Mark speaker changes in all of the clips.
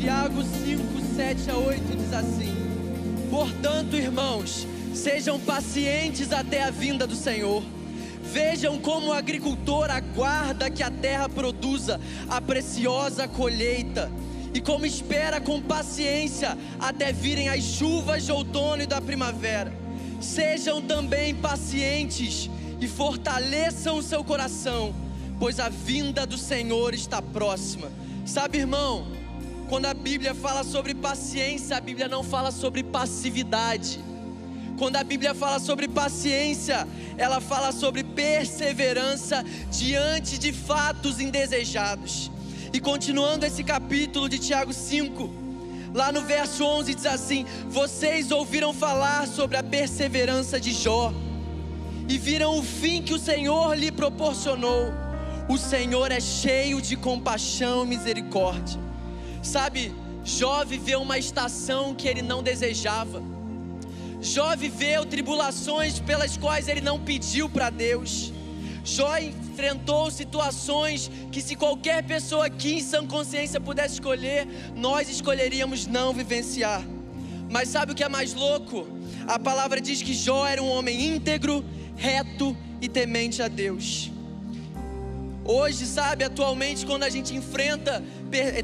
Speaker 1: Tiago 5, 7 a 8 diz assim: Portanto, irmãos, sejam pacientes até a vinda do Senhor. Vejam como o agricultor aguarda que a terra produza a preciosa colheita e como espera com paciência até virem as chuvas de outono e da primavera. Sejam também pacientes e fortaleçam o seu coração, pois a vinda do Senhor está próxima. Sabe, irmão, quando a Bíblia fala sobre paciência, a Bíblia não fala sobre passividade. Quando a Bíblia fala sobre paciência, ela fala sobre perseverança diante de fatos indesejados. E continuando esse capítulo de Tiago 5, lá no verso 11 diz assim: Vocês ouviram falar sobre a perseverança de Jó e viram o fim que o Senhor lhe proporcionou. O Senhor é cheio de compaixão e misericórdia. Sabe, Jó viveu uma estação que ele não desejava. Jó viveu tribulações pelas quais ele não pediu para Deus. Jó enfrentou situações que, se qualquer pessoa aqui em sã consciência pudesse escolher, nós escolheríamos não vivenciar. Mas sabe o que é mais louco? A palavra diz que Jó era um homem íntegro, reto e temente a Deus. Hoje, sabe, atualmente, quando a gente enfrenta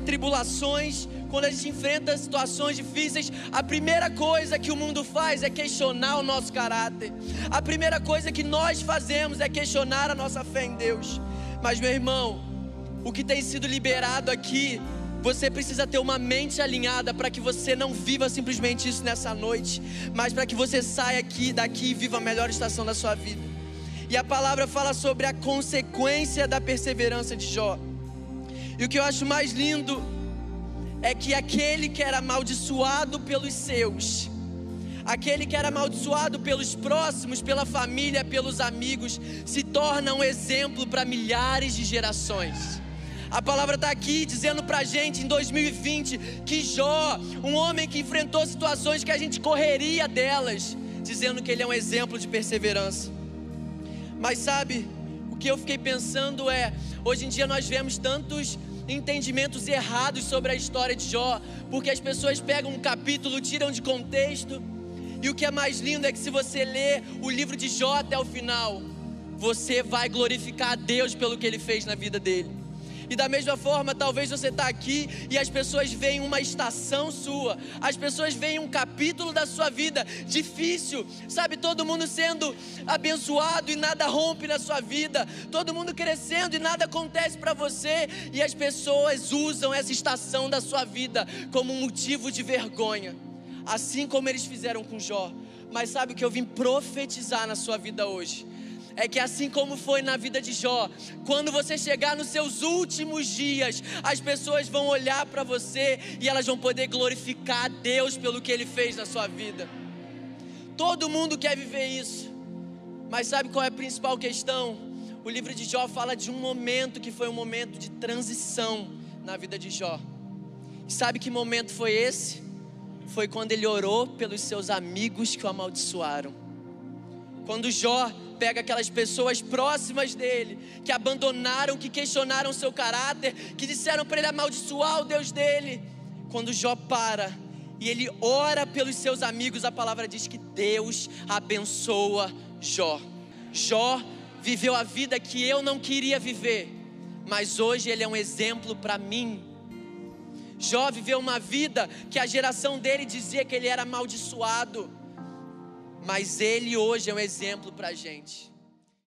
Speaker 1: tribulações, quando a gente enfrenta situações difíceis, a primeira coisa que o mundo faz é questionar o nosso caráter. A primeira coisa que nós fazemos é questionar a nossa fé em Deus. Mas, meu irmão, o que tem sido liberado aqui, você precisa ter uma mente alinhada para que você não viva simplesmente isso nessa noite, mas para que você saia aqui, daqui e viva a melhor estação da sua vida. E a palavra fala sobre a consequência da perseverança de Jó. E o que eu acho mais lindo é que aquele que era amaldiçoado pelos seus, aquele que era amaldiçoado pelos próximos, pela família, pelos amigos, se torna um exemplo para milhares de gerações. A palavra está aqui dizendo para a gente em 2020 que Jó, um homem que enfrentou situações que a gente correria delas, dizendo que ele é um exemplo de perseverança. Mas sabe, o que eu fiquei pensando é: hoje em dia nós vemos tantos entendimentos errados sobre a história de Jó, porque as pessoas pegam um capítulo, tiram de contexto, e o que é mais lindo é que se você ler o livro de Jó até o final, você vai glorificar a Deus pelo que ele fez na vida dele. E da mesma forma, talvez você está aqui e as pessoas veem uma estação sua, as pessoas veem um capítulo da sua vida difícil, sabe? Todo mundo sendo abençoado e nada rompe na sua vida, todo mundo crescendo e nada acontece para você, e as pessoas usam essa estação da sua vida como um motivo de vergonha, assim como eles fizeram com Jó. Mas sabe o que eu vim profetizar na sua vida hoje? É que assim como foi na vida de Jó, quando você chegar nos seus últimos dias, as pessoas vão olhar para você e elas vão poder glorificar a Deus pelo que ele fez na sua vida. Todo mundo quer viver isso. Mas sabe qual é a principal questão? O livro de Jó fala de um momento que foi um momento de transição na vida de Jó. E sabe que momento foi esse? Foi quando ele orou pelos seus amigos que o amaldiçoaram. Quando Jó pega aquelas pessoas próximas dele, que abandonaram, que questionaram seu caráter, que disseram para ele amaldiçoar o Deus dele. Quando Jó para e ele ora pelos seus amigos, a palavra diz que Deus abençoa Jó. Jó viveu a vida que eu não queria viver, mas hoje ele é um exemplo para mim. Jó viveu uma vida que a geração dele dizia que ele era amaldiçoado mas ele hoje é um exemplo para a gente.